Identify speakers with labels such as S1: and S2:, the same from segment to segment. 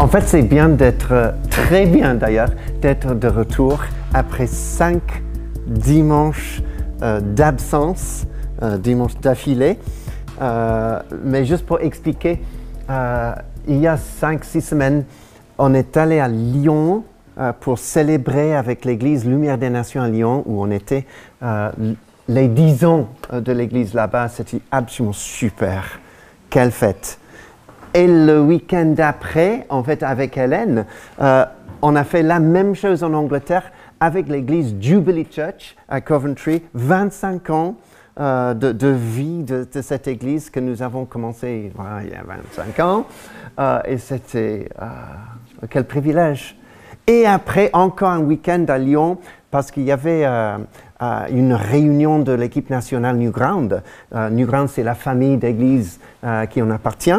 S1: En fait, c'est bien d'être, très bien d'ailleurs, d'être de retour après cinq dimanches euh, d'absence, euh, dimanches d'affilée. Euh, mais juste pour expliquer, il y a cinq, six semaines, on est allé à Lyon pour célébrer avec l'Église Lumière des Nations à Lyon, où on était les dix ans de l'Église là-bas. C'était absolument super. Quelle fête! Et le week-end d'après, en fait, avec Hélène, euh, on a fait la même chose en Angleterre avec l'église Jubilee Church à Coventry, 25 ans euh, de, vie de, cette église que nous avons commencé il y a 25 ans. Euh, et c'était quel privilège. Et après, encore un week-end à Lyon, parce qu'il y avait une réunion de l'équipe nationale Newground. Euh, Newground, c'est la famille d'églises euh, qui en appartient.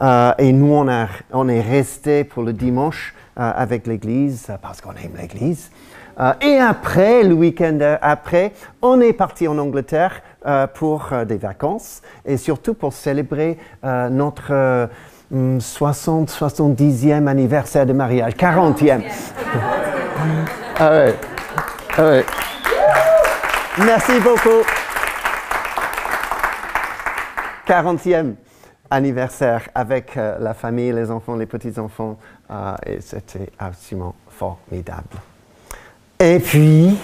S1: Euh, et nous, on, a, on est resté pour le dimanche avec l'église parce qu'on aime l'église. et après, le week-end après, on est parti en Angleterre pour des vacances et surtout pour célébrer notre 60, 70e anniversaire de mariage, 40e. ah ouais. Ah ouais. Merci beaucoup. 40e anniversaire avec euh, la famille, les enfants, les petits-enfants. Euh, et c'était absolument formidable. Et puis,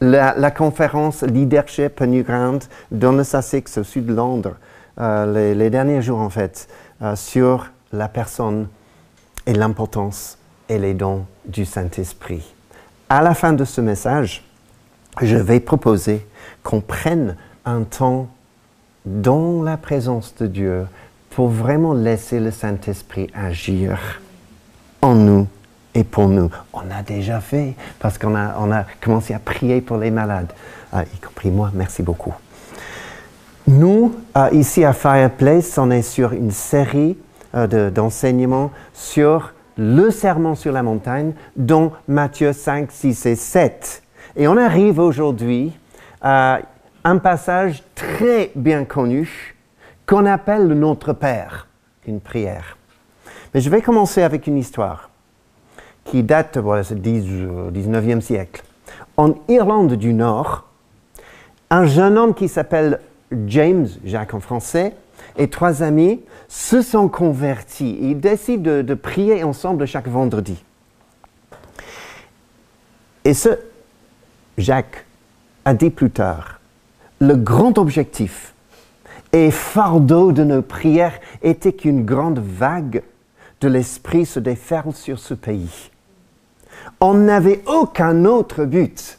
S1: la, conférence Leadership Newground dans le Sussex au sud de Londres, euh, les, derniers jours en fait, sur la personne et l'importance et les dons du Saint-Esprit. À la fin de ce message, je vais proposer qu'on prenne un temps dans la présence de Dieu pour vraiment laisser le Saint-Esprit agir en nous et pour nous. On a déjà fait parce qu'on a, commencé à prier pour les malades, euh, y compris moi. Merci beaucoup. Nous, euh, ici à Fireplace, on est sur une série euh, d'enseignements sur le serment sur la montagne, dont Matthieu 5, 6 et 7. Et on arrive aujourd'hui à un passage très bien connu qu'on appelle le Notre Père, une prière. Mais je vais commencer avec une histoire qui date du 19e siècle. En Irlande du Nord, un jeune homme qui s'appelle James, Jacques en français, et trois amis se sont convertis. Ils décident de, prier ensemble chaque vendredi. Et ce Jacques a dit plus tard, le grand objectif et fardeau de nos prières était qu'une grande vague de l'esprit se déferle sur ce pays. On n'avait aucun autre but.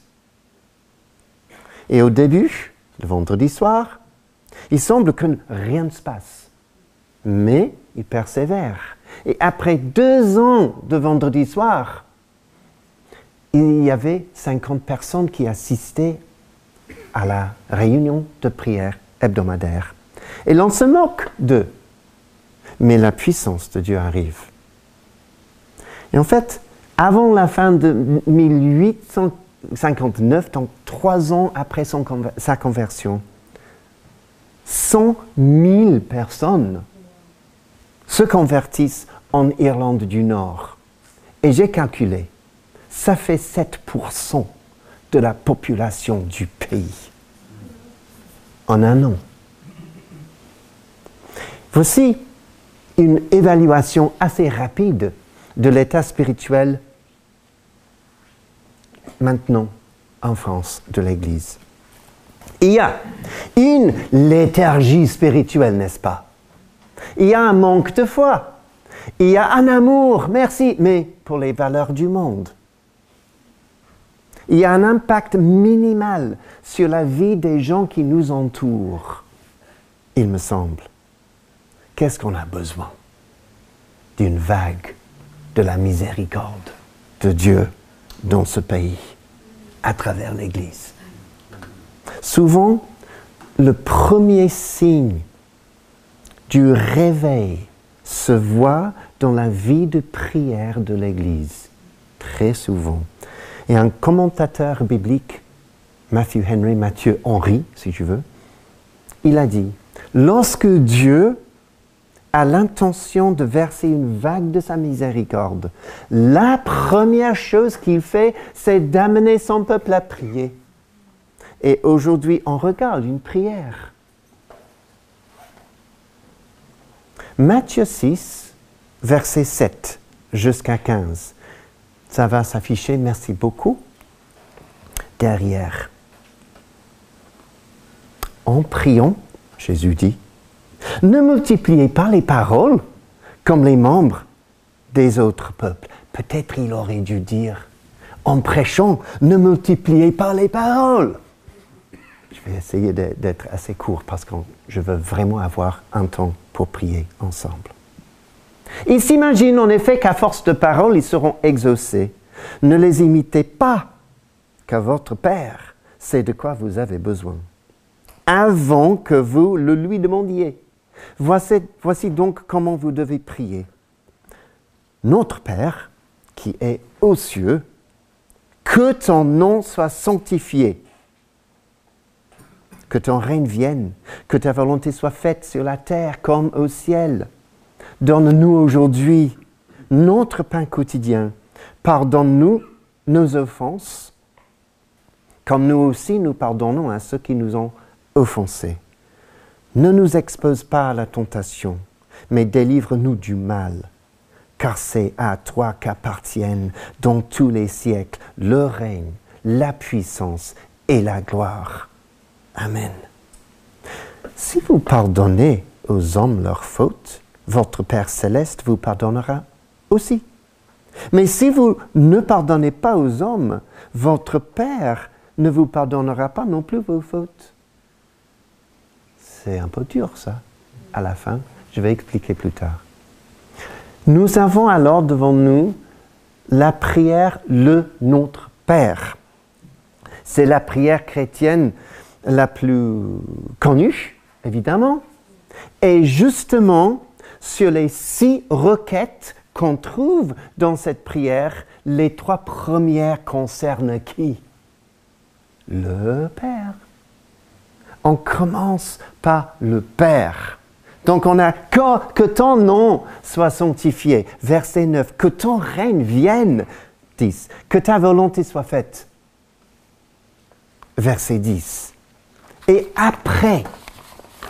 S1: Et au début, le vendredi soir, il semble que rien ne se passe. Mais il persévère. Et après deux ans de vendredi soir, il y avait 50 personnes qui assistaient à la réunion de prière hebdomadaire. Et l'on se moque d'eux. Mais la puissance de Dieu arrive. Et en fait, avant la fin de 1859, donc trois ans après sa conversion, 100 000 personnes se convertissent en Irlande du Nord. Et j'ai calculé, ça fait 7% de la population du pays en un an. Voici une évaluation assez rapide de l'état spirituel maintenant en France de l'Église. Il y a une léthargie spirituelle, n'est-ce pas? Il y a un manque de foi. Il y a un amour, merci, mais pour les valeurs du monde. Il y a un impact minimal sur la vie des gens qui nous entourent, il me semble. Qu'est-ce qu'on a besoin D'une vague de la miséricorde de Dieu dans ce pays, à travers l'Église? Souvent, le premier signe du réveil se voit dans la vie de prière de l'Église, très souvent. Et un commentateur biblique, Matthew Henry, Mathieu Henry, si tu veux, il a dit, lorsque Dieu a l'intention de verser une vague de sa miséricorde, la première chose qu'il fait, c'est d'amener son peuple à prier. Et aujourd'hui, on regarde une prière. Matthieu 6, verset 7 jusqu'à 15. Ça va s'afficher, merci beaucoup, derrière. En priant, Jésus dit, ne multipliez pas les paroles comme les membres des autres peuples. Peut-être il aurait dû dire, en prêchant, ne multipliez pas les paroles. Je vais essayer d'être assez court parce que je veux vraiment avoir un temps pour prier ensemble. Ils s'imaginent en effet qu'à force de paroles, ils seront exaucés. Ne les imitez pas, car votre Père sait de quoi vous avez besoin, avant que vous le lui demandiez. Voici, donc comment vous devez prier. Notre Père, qui est aux cieux, que ton nom soit sanctifié, que ton règne vienne, que ta volonté soit faite sur la terre comme au ciel. Donne-nous aujourd'hui notre pain quotidien. Pardonne-nous nos offenses, comme nous aussi nous pardonnons à ceux qui nous ont offensés. Ne nous expose pas à la tentation, mais délivre-nous du mal, car c'est à toi qu'appartiennent dans tous les siècles le règne, la puissance et la gloire. Amen. Si vous pardonnez aux hommes leurs fautes, votre Père céleste vous pardonnera aussi. Mais si vous ne pardonnez pas aux hommes, votre Père ne vous pardonnera pas non plus vos fautes. C'est un peu dur ça, à la fin. Je vais expliquer plus tard. Nous avons alors devant nous la prière Le Notre Père. C'est la prière chrétienne la plus connue, évidemment. Et justement, sur les six requêtes qu'on trouve dans cette prière, les trois premières concernent qui? Le Père on commence par le Père. Donc on a que, que ton nom soit sanctifié. Verset 9. Que ton règne vienne. 10. Que ta volonté soit faite. Verset 10. Et après,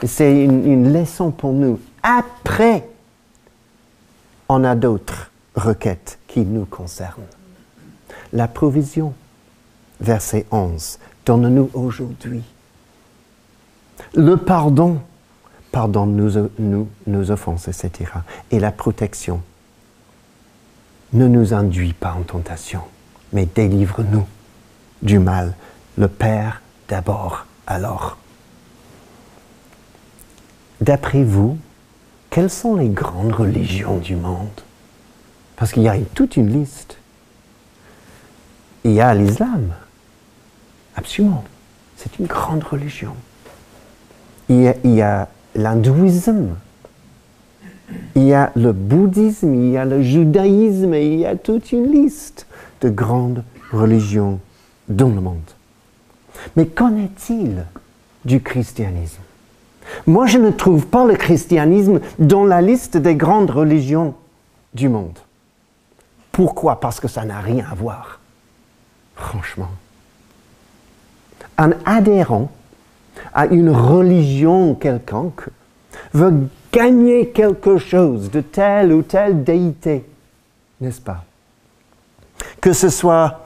S1: c'est une, leçon pour nous, après, on a d'autres requêtes qui nous concernent. La provision. Verset 11. Donne-nous aujourd'hui le pardon, pardonne-nous nous, nos offenses, etc. Et la protection. Ne nous induis pas en tentation, mais délivre-nous du mal. Le Père d'abord, alors. D'après vous, quelles sont les grandes religions du monde? Parce qu'il y a toute une liste. Il y a l'islam. Absolument. C'est une grande religion il y a, l'hindouisme, il y a le bouddhisme, il y a le judaïsme, il y a toute une liste de grandes religions dans le monde. Mais qu'en est-il du christianisme? Moi, je ne trouve pas le christianisme dans la liste des grandes religions du monde. Pourquoi? Parce que ça n'a rien à voir. Franchement. Un adhérent à une religion quelconque veut gagner quelque chose de telle ou telle déité, n'est-ce pas? Que ce soit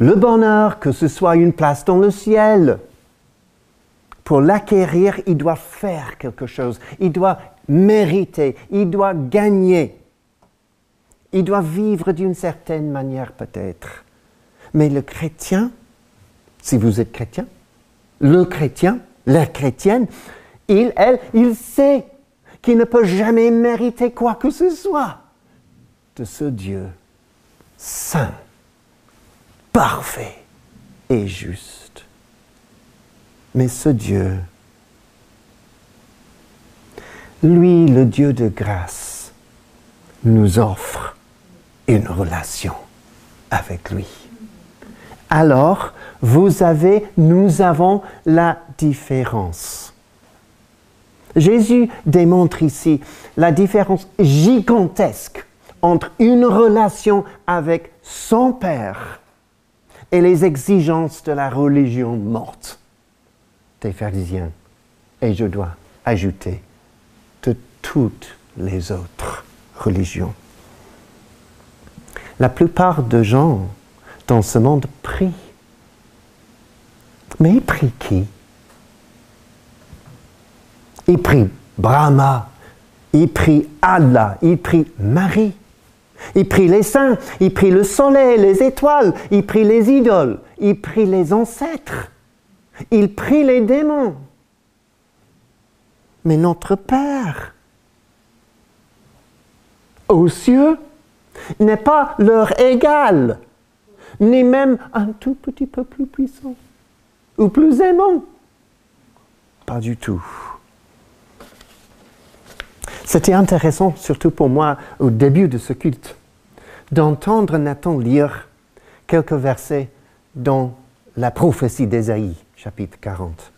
S1: le bonheur, que ce soit une place dans le ciel, pour l'acquérir, il doit faire quelque chose, il doit mériter, il doit gagner, il doit vivre d'une certaine manière peut-être. Mais le chrétien, si vous êtes chrétien, le chrétien, la chrétienne, il, elle, il sait qu'il ne peut jamais mériter quoi que ce soit de ce Dieu saint, parfait et juste. Mais ce Dieu, lui, le Dieu de grâce, nous offre une relation avec lui. Alors, vous avez, nous avons la différence. Jésus démontre ici la différence gigantesque entre une relation avec son Père et les exigences de la religion morte des pharisiens. Et je dois ajouter de toutes les autres religions. La plupart des gens dans ce monde prient. Mais ils prient qui? Ils prient Brahma, ils prient Allah, ils prient Marie. Ils prient les saints, ils prient le soleil, les étoiles, ils prient les idoles, ils prient les ancêtres, ils prient les démons. Mais notre Père, aux cieux, n'est pas leur égal, ni même un tout petit peu plus puissant ou plus aimant. Pas du tout. C'était intéressant, surtout pour moi, au début de ce culte, d'entendre Nathan lire quelques versets dans la prophétie d'Ésaïe, chapitre 40.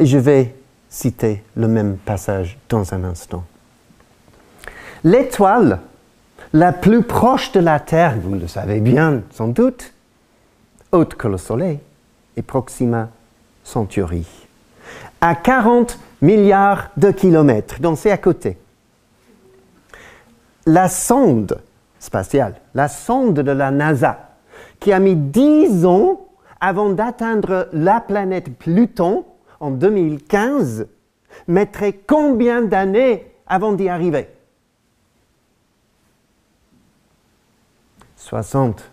S1: Et je vais citer le même passage dans un instant. L'étoile la plus proche de la Terre, vous le savez bien sans doute, haute que le Soleil, est Proxima Centauri, à 40 milliards de kilomètres, donc c'est à côté. La sonde spatiale, la sonde de la NASA, qui a mis 10 ans avant d'atteindre la planète Pluton en 2015, mettrait combien d'années avant d'y arriver? 60,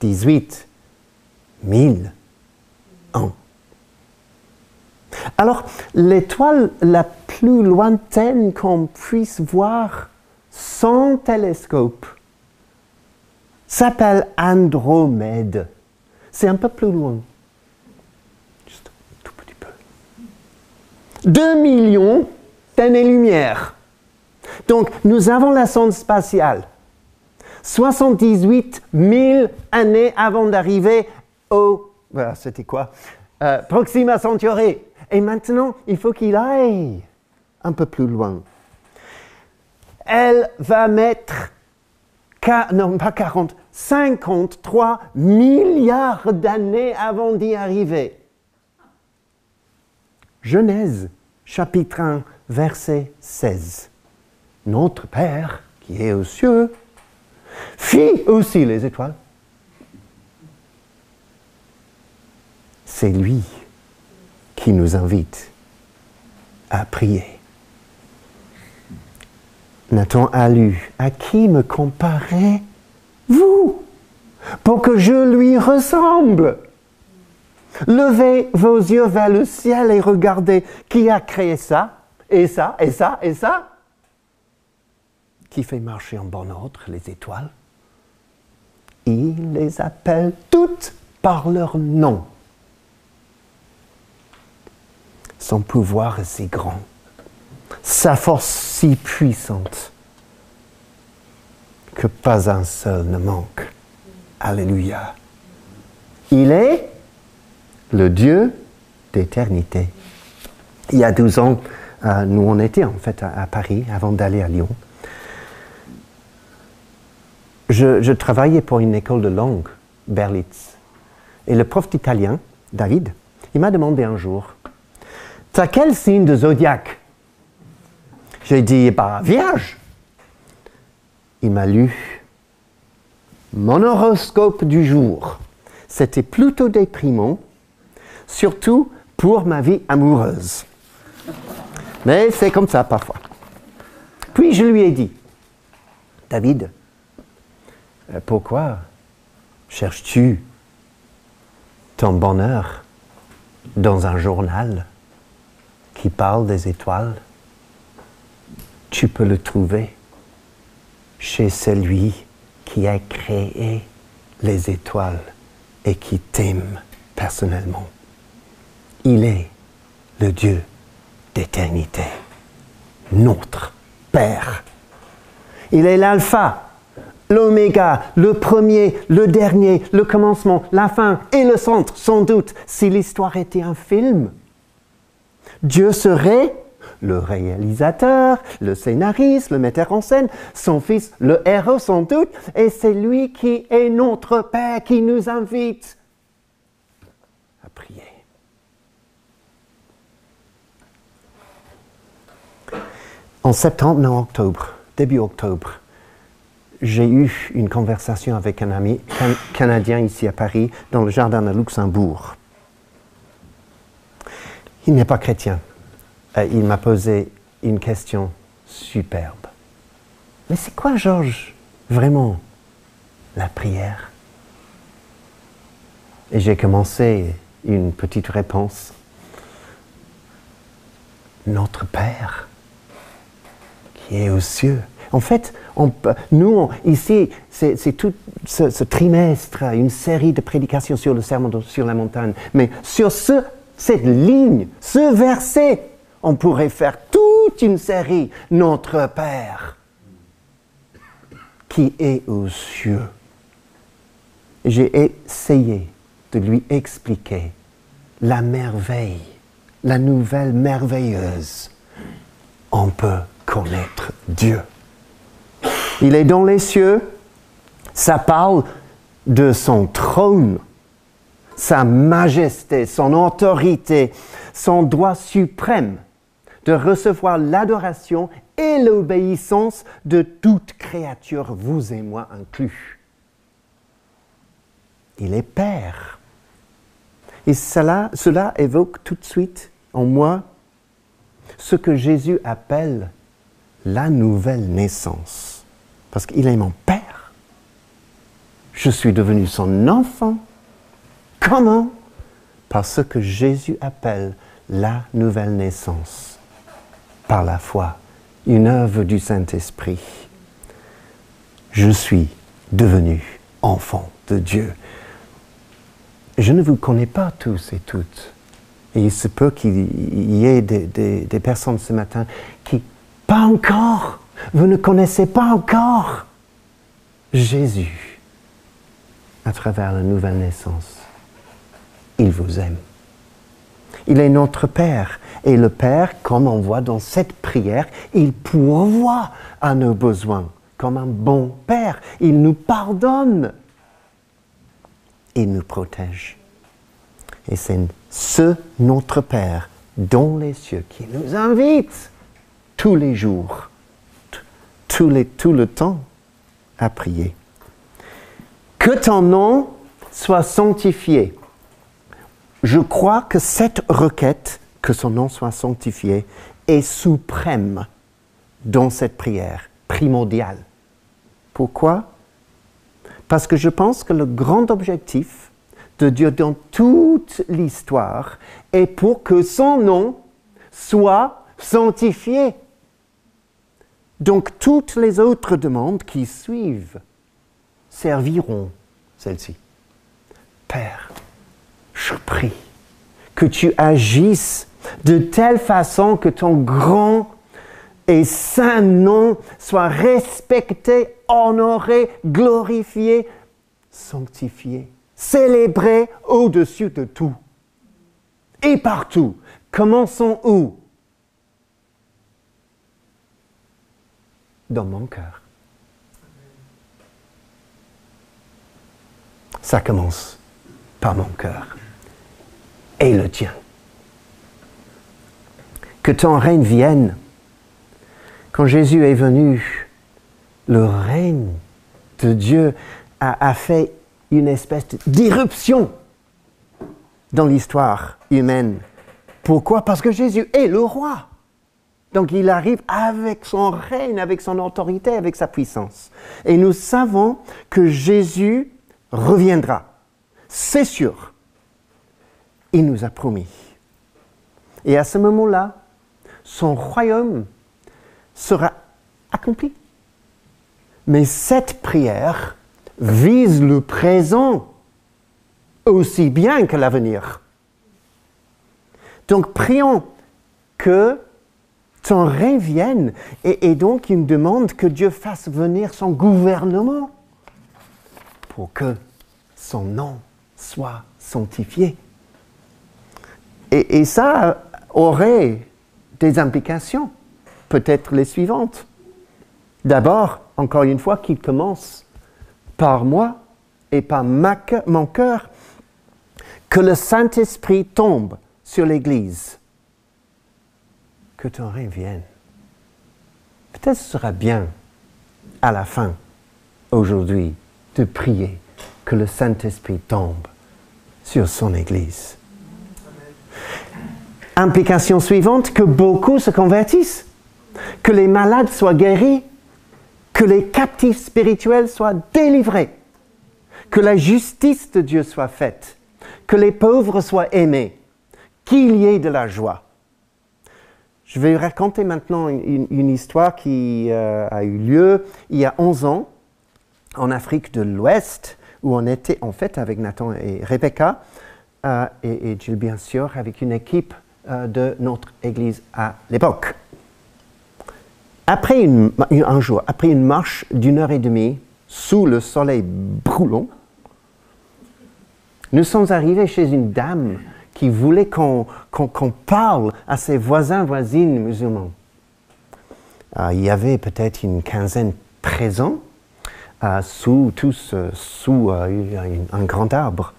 S1: 18 000 ans. Alors, l'étoile la plus lointaine qu'on puisse voir sans télescope s'appelle Andromède. C'est un peu plus loin. Juste un tout petit peu. 2 millions d'années-lumière. Donc, nous avons la sonde spatiale. 78 000 années avant d'arriver au... Voilà, c'était quoi? Euh, Proxima Centauri. Et maintenant, il faut qu'il aille un peu plus loin. Elle va mettre, non pas 40, 53 milliards d'années avant d'y arriver. Genèse, chapitre 1, verset 16. Notre Père qui est aux cieux, fit aussi les étoiles. C'est lui qui nous invite à prier. Nathan a lu, à qui me comparez-vous pour que je lui ressemble? Levez vos yeux vers le ciel et regardez qui a créé ça, et ça, et ça, et ça. Qui fait marcher en bon ordre les étoiles? Il les appelle toutes par leur nom. Son pouvoir est si grand, sa force si puissante, que pas un seul ne manque. Alléluia. Il est le Dieu d'éternité. Il y a 12 ans, euh, nous on était en fait à, Paris avant d'aller à Lyon. Je, travaillais pour une école de langue, Berlitz. Et le prof d'italien, David, il m'a demandé un jour, T'as quel signe de zodiaque? J'ai dit, bah, vierge. Il m'a lu mon horoscope du jour. C'était plutôt déprimant, surtout pour ma vie amoureuse. Mais c'est comme ça parfois. Puis je lui ai dit, David, euh, pourquoi cherches-tu ton bonheur dans un journal? Qui parle des étoiles, tu peux le trouver chez celui qui a créé les étoiles et qui t'aime personnellement. Il est le Dieu d'éternité, notre Père. Il est l'alpha, l'oméga, le premier, le dernier, le commencement, la fin et le centre, sans doute, si l'histoire était un film Dieu serait le réalisateur, le scénariste, le metteur en scène, son fils, le héros sans doute, et c'est lui qui est notre Père, qui nous invite à prier. En septembre, non, octobre, début octobre, j'ai eu une conversation avec un ami canadien ici à Paris, dans le jardin de Luxembourg. Il n'est pas chrétien. Il m'a posé une question superbe. Mais c'est quoi, Georges, vraiment, la prière? Et j'ai commencé une petite réponse. Notre Père, qui est aux cieux. En fait, nous, ici, c'est tout ce, trimestre, une série de prédications sur le serment sur la montagne. Mais sur ce, cette ligne, ce verset, on pourrait faire toute une série. Notre Père, qui est aux cieux. J'ai essayé de lui expliquer la merveille, la nouvelle merveilleuse. On peut connaître Dieu. Il est dans les cieux, ça parle de son trône, sa majesté, son autorité, son droit suprême de recevoir l'adoration et l'obéissance de toute créature, vous et moi inclus. Il est Père. Et cela, évoque tout de suite en moi ce que Jésus appelle la nouvelle naissance. Parce qu'il est mon Père. Je suis devenu son enfant. Comment? Parce que Jésus appelle la nouvelle naissance. Par la foi, une œuvre du Saint-Esprit. Je suis devenu enfant de Dieu. Je ne vous connais pas tous et toutes. Et il se peut qu'il y ait des, des personnes ce matin qui pas encore. Vous ne connaissez pas encore Jésus à travers la nouvelle naissance. Il vous aime. Il est notre Père. Et le Père, comme on voit dans cette prière, il pourvoit à nos besoins. Comme un bon Père, il nous pardonne. Il nous protège. Et c'est ce notre Père dans les cieux qui nous invite tous les jours, tout le temps à prier. Que ton nom soit sanctifié. Je crois que cette requête, que son nom soit sanctifié, est suprême dans cette prière, primordiale. Pourquoi? Parce que je pense que le grand objectif de Dieu dans toute l'histoire est pour que son nom soit sanctifié. Donc toutes les autres demandes qui suivent serviront celle-ci. Père, je prie que tu agisses de telle façon que ton grand et saint nom soit respecté, honoré, glorifié, sanctifié, célébré au-dessus de tout et partout. Commençons où? Dans mon cœur. Ça commence par mon cœur et le tien. Que ton règne vienne. Quand Jésus est venu, le règne de Dieu a, a fait une espèce d'irruption dans l'histoire humaine. Pourquoi? Parce que Jésus est le roi. Donc il arrive avec son règne, avec son autorité, avec sa puissance. Et nous savons que Jésus reviendra. C'est sûr. Il nous a promis. Et à ce moment-là, son royaume sera accompli. Mais cette prière vise le présent aussi bien que l'avenir. Donc prions que son règne vienne. Et, donc, il demande que Dieu fasse venir son gouvernement pour que son nom soit sanctifié. Et, ça, aurait des implications, peut-être les suivantes. D'abord, encore une fois, qu'il commence par moi et par mon cœur, que le Saint-Esprit tombe sur l'Église. Que ton règne vienne. Peut-être ce sera bien à la fin, aujourd'hui, de prier que le Saint-Esprit tombe sur son Église. Implication suivante, que beaucoup se convertissent, que les malades soient guéris, que les captifs spirituels soient délivrés, que la justice de Dieu soit faite, que les pauvres soient aimés, qu'il y ait de la joie. Je vais raconter maintenant une, histoire qui euh, a eu lieu il y a 11 ans en Afrique de l'Ouest, où on était en fait avec Nathan et Rebecca, euh, et, et Jill bien sûr, avec une équipe de notre église à l'époque. Après un jour, après une marche d'une heure et demie, sous le soleil brûlant, nous sommes arrivés chez une dame qui voulait qu'on parle à ses voisins, voisines musulmans. Euh, il y avait peut-être une quinzaine présents, euh, sous, tous sous un grand arbre.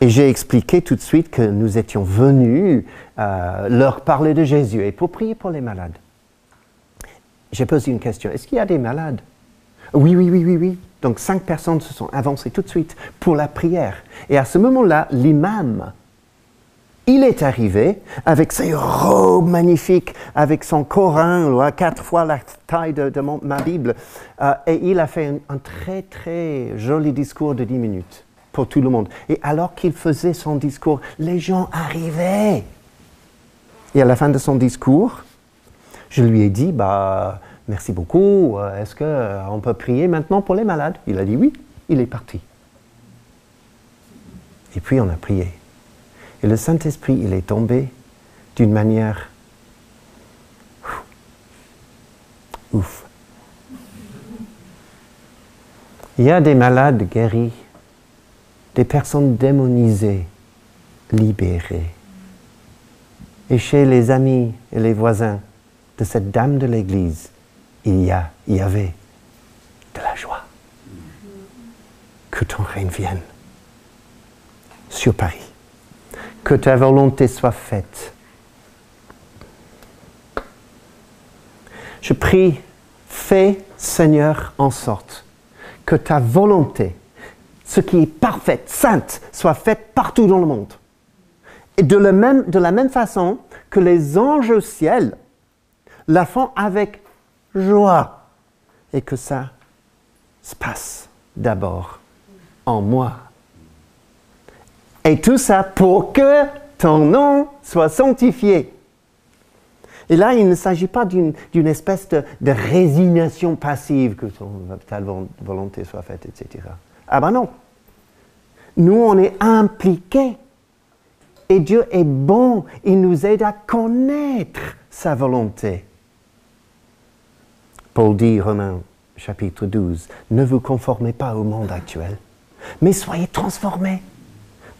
S1: Et j'ai expliqué tout de suite que nous étions venus euh, leur parler de Jésus et pour prier pour les malades. J'ai posé une question. Est-ce qu'il y a des malades? Oui, oui, oui, oui, oui. Donc cinq personnes se sont avancées tout de suite pour la prière. Et à ce moment-là, l'imam, il est arrivé avec ses robes magnifiques, avec son Coran, quatre fois la taille de, ma Bible, euh, et il a fait un, un très, très joli discours de dix minutes pour tout le monde. Et alors qu'il faisait son discours, les gens arrivaient. Et à la fin de son discours, je lui ai dit, bah, merci beaucoup, euh, est-ce qu'on euh, peut prier maintenant pour les malades? Il a dit oui, il est parti. Et puis on a prié. Et le Saint-Esprit, il est tombé d'une manière... Ouf. Il y a des malades guéris des personnes démonisées, libérées. Et chez les amis et les voisins de cette dame de l'Église, il y, a, il y avait de la joie. Que ton règne vienne sur Paris. Que ta volonté soit faite. Je prie, fais Seigneur en sorte que ta volonté ce qui est parfaite, sainte, soit faite partout dans le monde. Et de, la même façon que les anges au ciel la font avec joie. Et que ça se passe d'abord en moi. Et tout ça pour que ton nom soit sanctifié. Et là, il ne s'agit pas d'une espèce de, de, résignation passive, que ton, ta volonté soit faite, etc. Ah ben non. Nous, on est impliqués. Et Dieu est bon. Il nous aide à connaître sa volonté. Paul dit, Romains chapitre 12, ne vous conformez pas au monde actuel, mais soyez transformés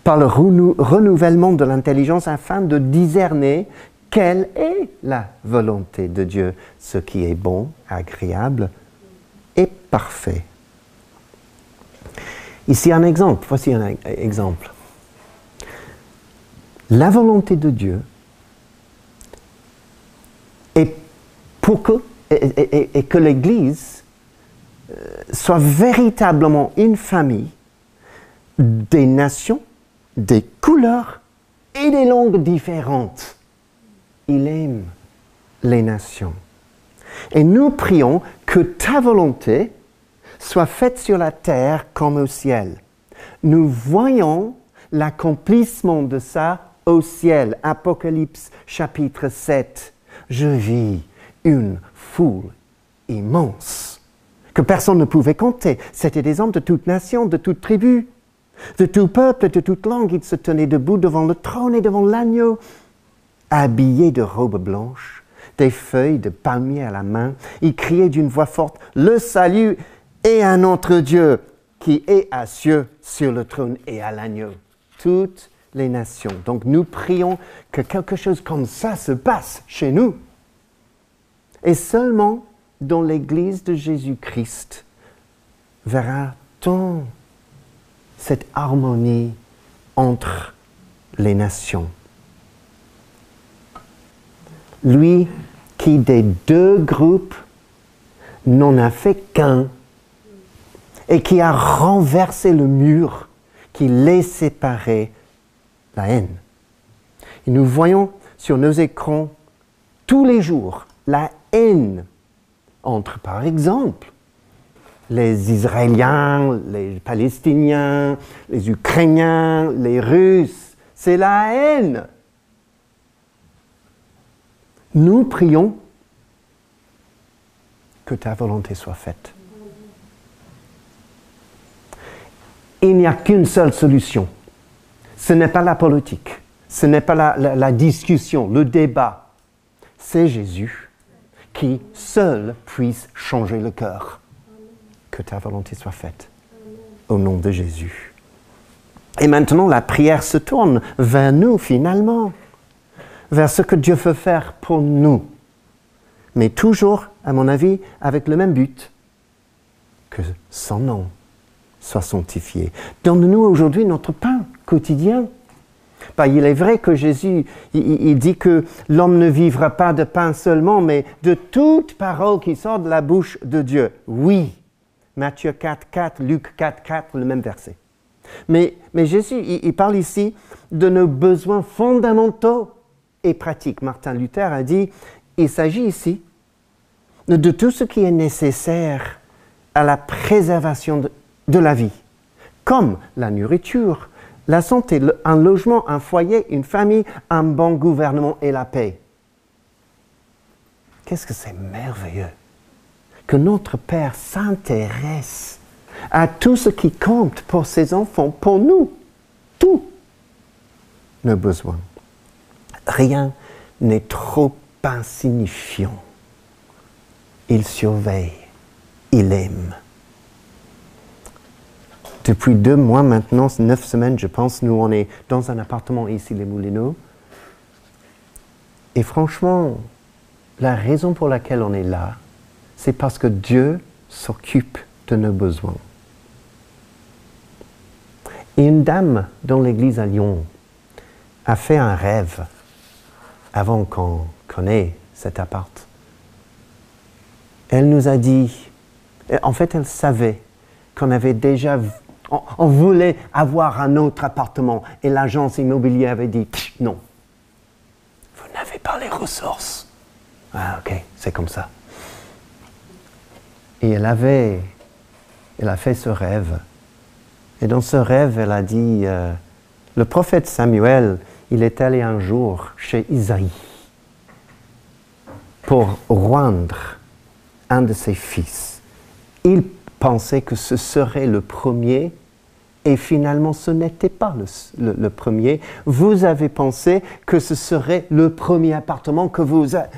S1: par le renouvellement de l'intelligence afin de discerner quelle est la volonté de Dieu, ce qui est bon, agréable et parfait. Ici un exemple, voici un exemple. La volonté de Dieu est pour que, que l'Église euh, soit véritablement une famille des nations, des couleurs et des langues différentes. Il aime les nations. Et nous prions que ta volonté soit faite sur la terre comme au ciel. Nous voyons l'accomplissement de ça au ciel. Apocalypse chapitre 7. Je vis une foule immense que personne ne pouvait compter. C'était des hommes de toute nation, de toute tribu, de tout peuple, de toute langue. Ils se tenaient debout devant le trône et devant l'agneau, habillés de robes blanches, des feuilles de palmier à la main. Ils criaient d'une voix forte, Le salut et un autre Dieu qui est à cieux sur le trône et à l'agneau. Toutes les nations. Donc nous prions que quelque chose comme ça se passe chez nous. Et seulement dans l'Église de Jésus-Christ verra-t-on cette harmonie entre les nations. Lui qui des deux groupes n'en a fait qu'un et qui a renversé le mur qui les séparait, la haine. Et nous voyons sur nos écrans tous les jours la haine entre, par exemple, les Israéliens, les Palestiniens, les Ukrainiens, les Russes. C'est la haine. Nous prions que ta volonté soit faite. Il n'y a qu'une seule solution. Ce n'est pas la politique, ce n'est pas la, discussion, le débat. C'est Jésus qui seul puisse changer le cœur. Que ta volonté soit faite. Au nom de Jésus. Et maintenant, la prière se tourne vers nous finalement, vers ce que Dieu veut faire pour nous. Mais toujours, à mon avis, avec le même but, que son nom soit sanctifié. Donne-nous aujourd'hui notre pain quotidien. Bah, il est vrai que Jésus, il, dit que l'homme ne vivra pas de pain seulement, mais de toute parole qui sort de la bouche de Dieu. Oui, Matthieu 4, 4, Luc 4, 4, le même verset. Mais, mais Jésus, il, parle ici de nos besoins fondamentaux et pratiques. Martin Luther a dit, il s'agit ici de tout ce qui est nécessaire à la préservation de, de la vie, comme la nourriture, la santé, un logement, un foyer, une famille, un bon gouvernement et la paix. Qu'est-ce que c'est merveilleux que notre Père s'intéresse à tout ce qui compte pour ses enfants, pour nous, tous nos besoins. Rien n'est trop insignifiant. Il surveille, il aime. Depuis deux mois maintenant, neuf semaines, je pense, nous, on est dans un appartement ici, les Moulineaux. Et franchement, la raison pour laquelle on est là, c'est parce que Dieu s'occupe de nos besoins. Et une dame dans l'église à Lyon a fait un rêve avant qu'on connaisse cet appart. Elle nous a dit, en fait elle savait qu'on avait déjà on, voulait avoir un autre appartement et l'agence immobilière avait dit non. Vous n'avez pas les ressources. Ah, ok, c'est comme ça. Et elle avait, elle a fait ce rêve. Et dans ce rêve, elle a dit, euh, le prophète Samuel, il est allé un jour chez Isaïe pour rendre un de ses fils. Il pensait que ce serait le premier et finalement ce n'était pas le, premier. Vous avez pensé que ce serait le premier appartement que vous... avez...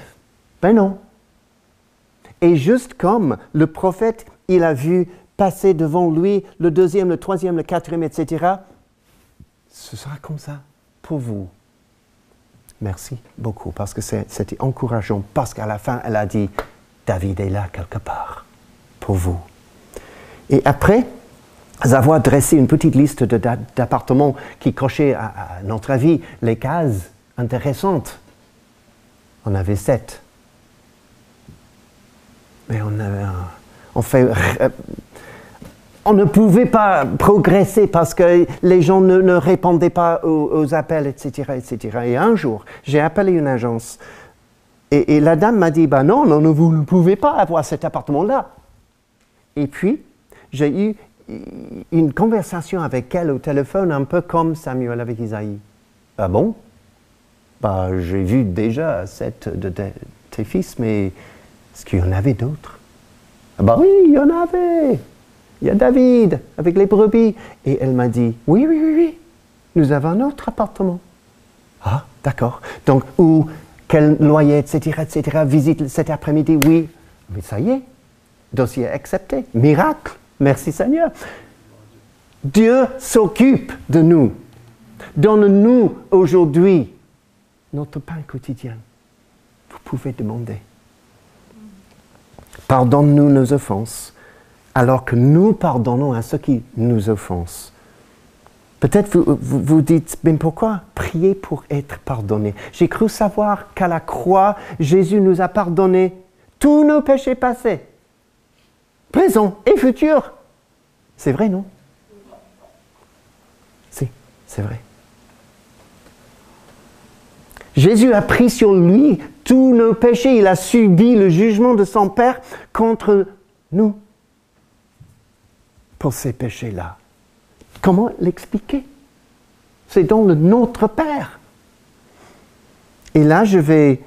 S1: Ben non. Et juste comme le prophète, il a vu passer devant lui le deuxième, le troisième, le quatrième, etc., ce sera comme ça pour vous. Merci beaucoup, parce que c'était encourageant, parce qu'à la fin, elle a dit, David est là quelque part, pour vous. Et après avoir dressé une petite liste d'appartements qui cochaient, à, notre avis, les cases intéressantes, on avait sept. Mais on, avait, fait, on ne pouvait pas progresser parce que les gens ne, répondaient pas aux, appels, etc., etc. Et un jour, j'ai appelé une agence et, la dame m'a dit, bah non, non, vous ne pouvez pas avoir cet appartement-là. Et puis, j'ai eu une conversation avec elle au téléphone, un peu comme Samuel avec Isaïe. Ah bon? Bah, J'ai vu déjà sept de tes fils, mais est-ce qu'il y en avait d'autres? Ah Bah oui, il y en avait. Il y a David avec les brebis. Et elle m'a dit Oui, oui, oui, oui, nous avons un autre appartement. Ah, d'accord. Donc, où, quel loyer, etc., etc., visite cet après-midi? Oui. Mais ça y est, dossier accepté. Miracle. Merci Seigneur. Dieu s'occupe de nous. donne-nous aujourd'hui notre pain quotidien. Vous pouvez demander. Pardonne-nous nos offenses, alors que nous pardonnons à ceux qui nous offensent. Peut-être vous, dites, mais pourquoi prier pour être pardonné? J'ai cru savoir qu'à la croix, Jésus nous a pardonné tous nos péchés passés, présents et futurs. C'est vrai, non? Si, c'est vrai. Jésus a pris sur lui tous nos péchés. Il a subi le jugement de son Père contre nous pour ces péchés-là. Comment l'expliquer? C'est dans le Notre Père. Et là, je vais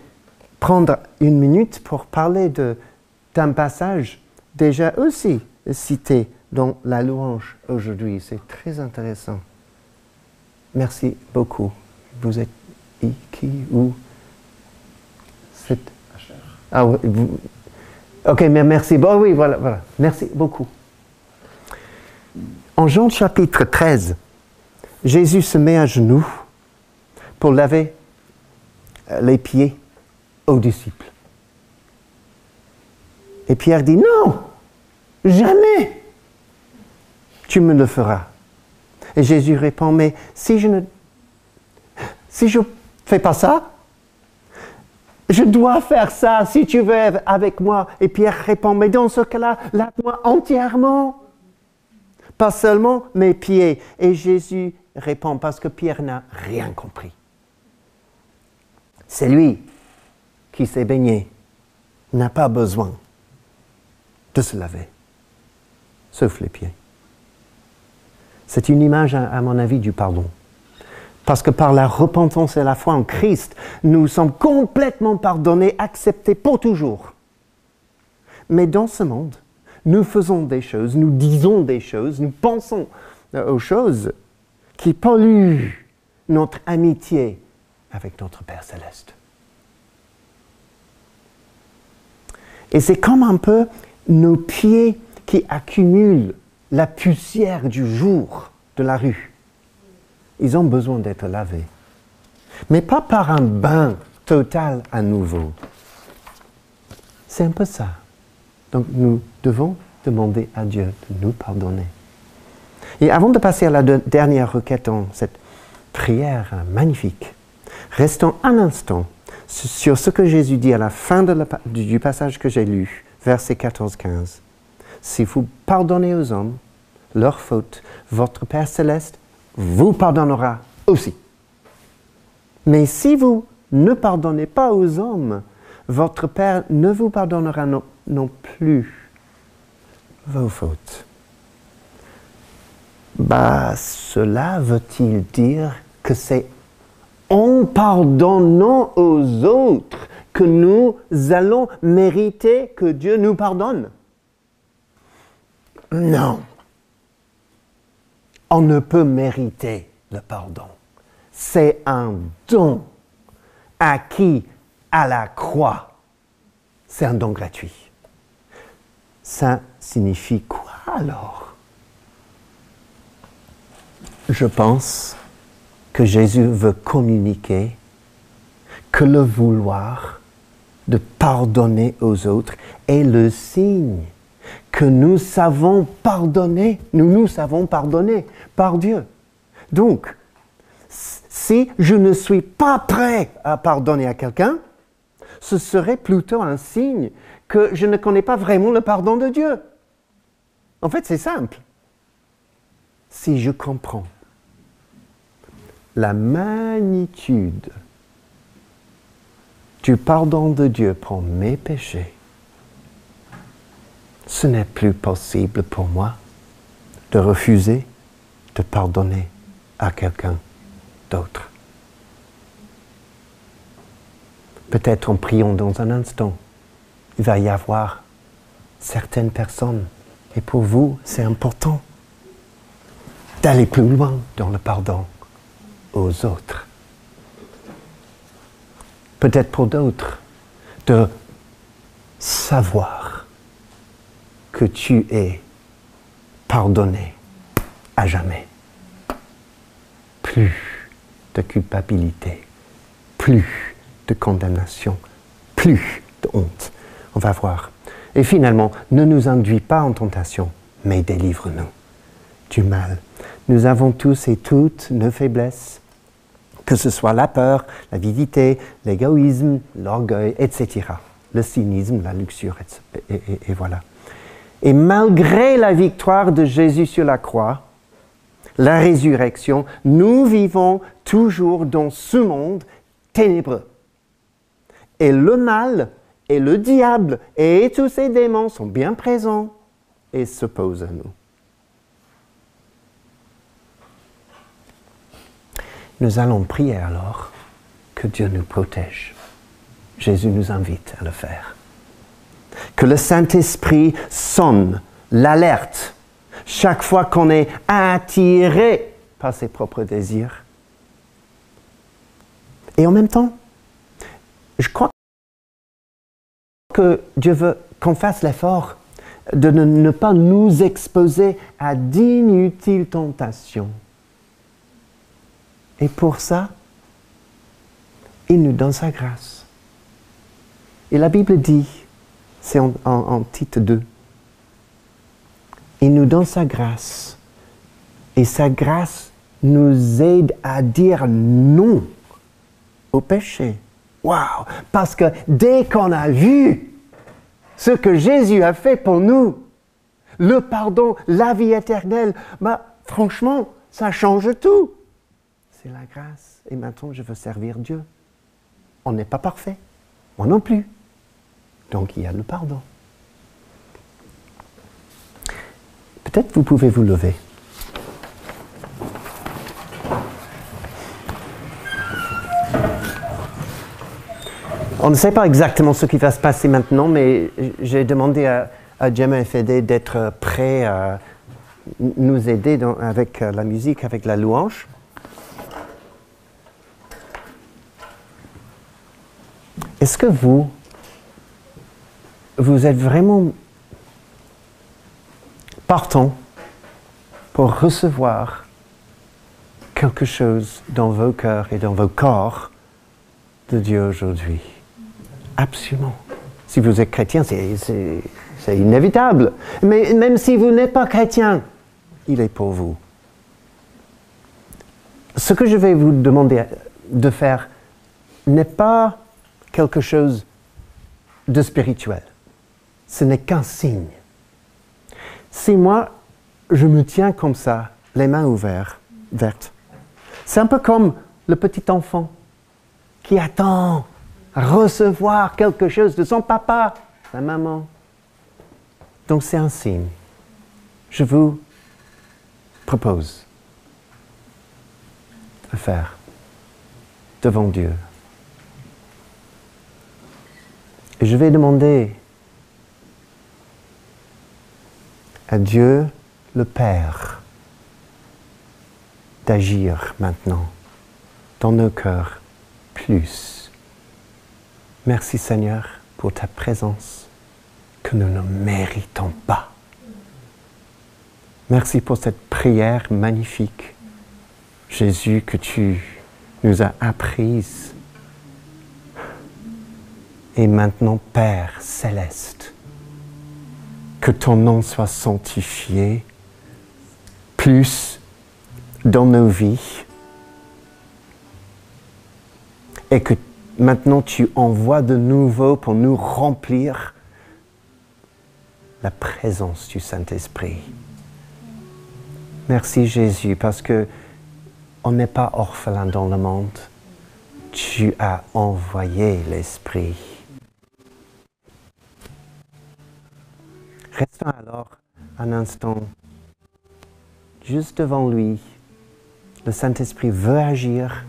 S1: prendre une minute pour parler d'un passage déjà aussi cité dans la louange aujourd'hui. C'est très intéressant. Merci beaucoup. Vous êtes qui ou Ah oui. Ok, mais merci. Bon, oui, voilà, voilà. Merci beaucoup. En Jean chapitre 13, Jésus se met à genoux pour laver euh, les pieds aux disciples. Et Pierre dit, non, jamais tu me le feras. Et Jésus répond, mais si je ne si je fais pas ça, je dois faire ça si tu veux avec moi. Et Pierre répond, mais dans ce cas-là, lave-moi entièrement. Pas seulement mes pieds. Et Jésus répond, parce que Pierre n'a rien compris. C'est lui qui s'est baigné, n'a pas besoin de se laver, sauf les pieds. C'est une image, à mon avis, du pardon. Parce que par la repentance et la foi en Christ, nous sommes complètement pardonnés, acceptés pour toujours. Mais dans ce monde, nous faisons des choses, nous disons des choses, nous pensons euh, aux choses qui polluent notre amitié avec notre Père céleste. Et c'est comme un peu nos pieds qui accumulent la poussière du jour de la rue ils ont besoin d'être lavés. Mais pas par un bain total à nouveau. C'est un peu ça. Donc nous devons demander à Dieu de nous pardonner. Et avant de passer à la dernière requête dans cette prière magnifique, restons un instant sur ce que Jésus dit à la fin du passage que j'ai lu, verset 14-15. Si vous pardonnez aux hommes leurs fautes, votre Père céleste vous pardonnera aussi. Mais si vous ne pardonnez pas aux hommes, votre Père ne vous pardonnera non, plus vos fautes. Bah, cela veut-il dire que c'est en pardonnant aux autres que nous allons mériter que Dieu nous pardonne? Non on ne peut mériter le pardon. C'est un don acquis à la croix. C'est un don gratuit. Ça signifie quoi alors? Je pense que Jésus veut communiquer que le vouloir de pardonner aux autres est le signe que nous savons pardonner, nous nous savons pardonner par Dieu. Donc, si je ne suis pas prêt à pardonner à quelqu'un, ce serait plutôt un signe que je ne connais pas vraiment le pardon de Dieu. En fait, c'est simple. Si je comprends la magnitude du pardon de Dieu pour mes péchés, ce n'est plus possible pour moi de refuser de pardonner à quelqu'un d'autre. Peut-être en priant dans un instant, il va y avoir certaines personnes, et pour vous, c'est important d'aller plus loin dans le pardon aux autres. Peut-être pour d'autres, de savoir que tu es pardonné à jamais. Plus de culpabilité, plus de condamnation, plus de honte. On va voir. Et finalement, ne nous induis pas en tentation, mais délivre-nous du mal. Nous avons tous et toutes nos faiblesses, que ce soit la peur, l'avidité, l'égoïsme, l'orgueil, etc. Le cynisme, la luxure, et, et voilà. Et malgré la victoire de Jésus sur la croix, la résurrection, nous vivons toujours dans ce monde ténébreux. Et le mal et le diable et tous ces démons sont bien présents et s'opposent à nous. Nous allons prier alors que Dieu nous protège. Jésus nous invite à le faire. Que le Saint-Esprit sonne l'alerte chaque fois qu'on est attiré par ses propres désirs. Et en même temps, je crois que Dieu veut qu'on fasse l'effort de ne, pas nous exposer à d'inutiles tentations. Et pour ça, il nous donne sa grâce. Et la Bible dit, c'est en, titre 2, il nous donne sa grâce. Et sa grâce nous aide à dire non au péché. Waouh Parce que dès qu'on a vu ce que Jésus a fait pour nous, le pardon, la vie éternelle, bah, franchement, ça change tout. C'est la grâce. Et maintenant, je veux servir Dieu. On n'est pas parfait. Moi non plus. Donc, il y a le pardon. Peut-être vous pouvez vous lever. On ne sait pas exactement ce qui va se passer maintenant, mais j'ai demandé à, à Gemma FD d'être prêt à nous aider avec la musique, avec la louange. Est-ce que vous, vous êtes vraiment Partons pour recevoir quelque chose dans vos cœurs et dans vos corps de Dieu aujourd'hui. Absolument. Si vous êtes chrétien, c'est inévitable. Mais même si vous n'êtes pas chrétien, il est pour vous. Ce que je vais vous demander de faire n'est pas quelque chose de spirituel. Ce n'est qu'un signe si moi, je me tiens comme ça, les mains ouvertes, c'est un peu comme le petit enfant qui attend recevoir quelque chose de son papa, sa maman. Donc c'est un signe. Je vous propose de faire devant Dieu. Je vais demander à Dieu le Père d'agir maintenant dans nos cœurs plus. Merci Seigneur pour ta présence que nous ne méritons pas. Merci pour cette prière magnifique, Jésus, que tu nous as apprise. Et maintenant, Père céleste, que ton nom soit sanctifié plus dans nos vies et que maintenant tu envoies de nouveau pour nous remplir la présence du Saint-Esprit. Merci Jésus parce que on n'est pas orphelin dans le monde. Tu as envoyé l'Esprit. Restons alors un instant juste devant lui. Le Saint-Esprit veut agir,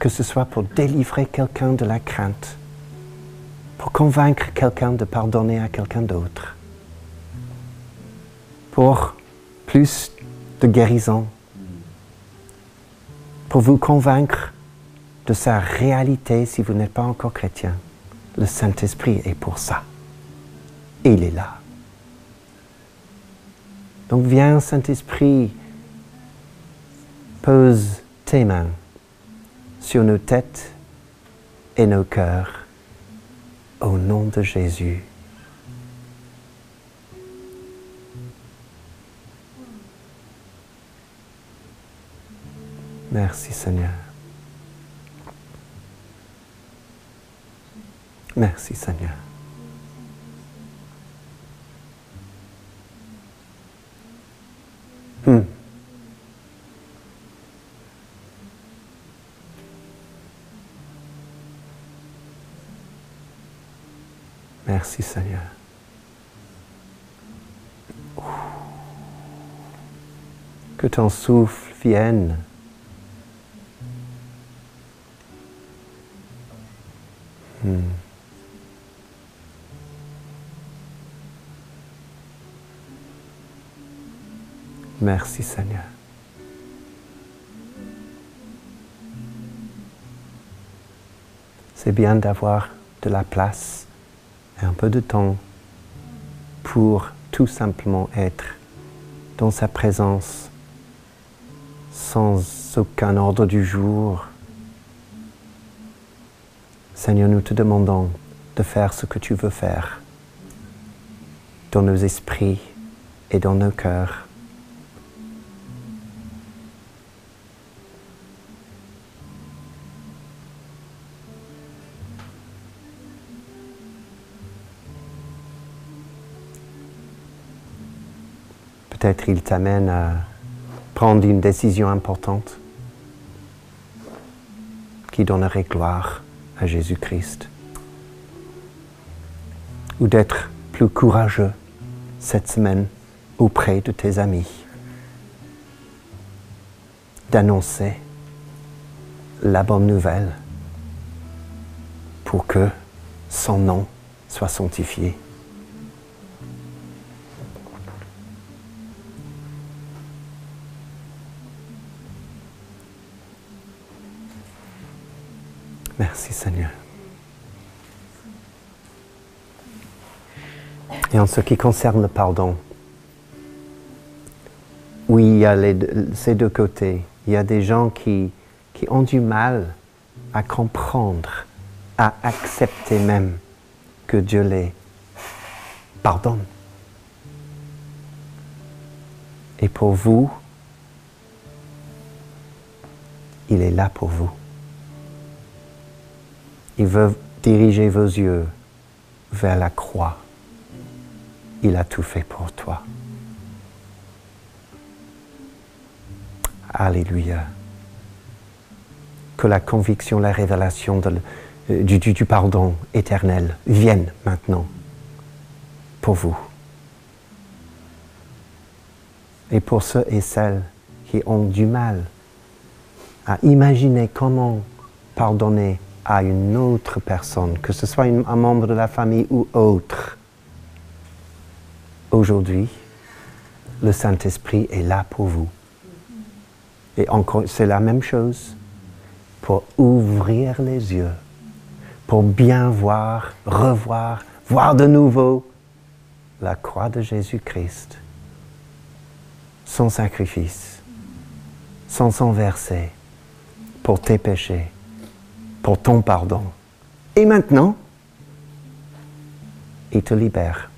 S1: que ce soit pour délivrer quelqu'un de la crainte, pour convaincre quelqu'un de pardonner à quelqu'un d'autre, pour plus de guérison, pour vous convaincre de sa réalité si vous n'êtes pas encore chrétien. Le Saint-Esprit est pour ça. il est là. Donc viens Saint-Esprit, pose tes mains sur nos têtes et nos cœurs. Au nom de Jésus. Merci Seigneur. Merci Seigneur. Hmm. Merci Seigneur. Que ton souffle vienne. Hmm. Merci Seigneur. C'est bien d'avoir de la place un peu de temps pour tout simplement être dans sa présence sans aucun ordre du jour. Seigneur, nous te demandons de faire ce que tu veux faire dans nos esprits et dans nos cœurs. Peut-être il t'amène à prendre une décision importante qui donnerait gloire à Jésus-Christ. Ou d'être plus courageux cette semaine auprès de tes amis. D'annoncer la bonne nouvelle pour que son nom soit sanctifié. Merci Seigneur. Et en ce qui concerne le pardon, oui, il y a ces deux côtés. Il y a des gens qui, qui ont du mal à comprendre, à accepter même que Dieu les pardonne. Et pour vous, il est là pour vous. Il veut diriger vos yeux vers la croix. Il a tout fait pour toi. Alléluia. Que la conviction, la révélation euh, du, du pardon éternel vienne maintenant pour vous. Et pour ceux et celles qui ont du mal à imaginer comment pardonner à une autre personne, que ce soit un membre de la famille ou autre. Aujourd'hui, le Saint-Esprit est là pour vous. Et encore, c'est la même chose pour ouvrir les yeux, pour bien voir, revoir, voir de nouveau la croix de Jésus-Christ, son sacrifice, son sang pour tes péchés pour ton pardon. Et maintenant, il te libère.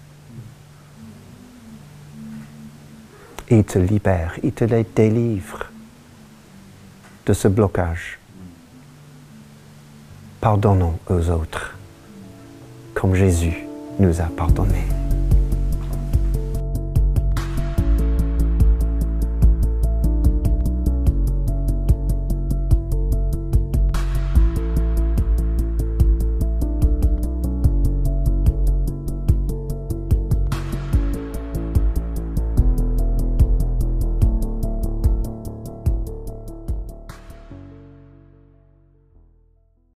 S1: Il te libère, il te délivre de ce blocage. Pardonnons aux autres comme Jésus nous a pardonnés.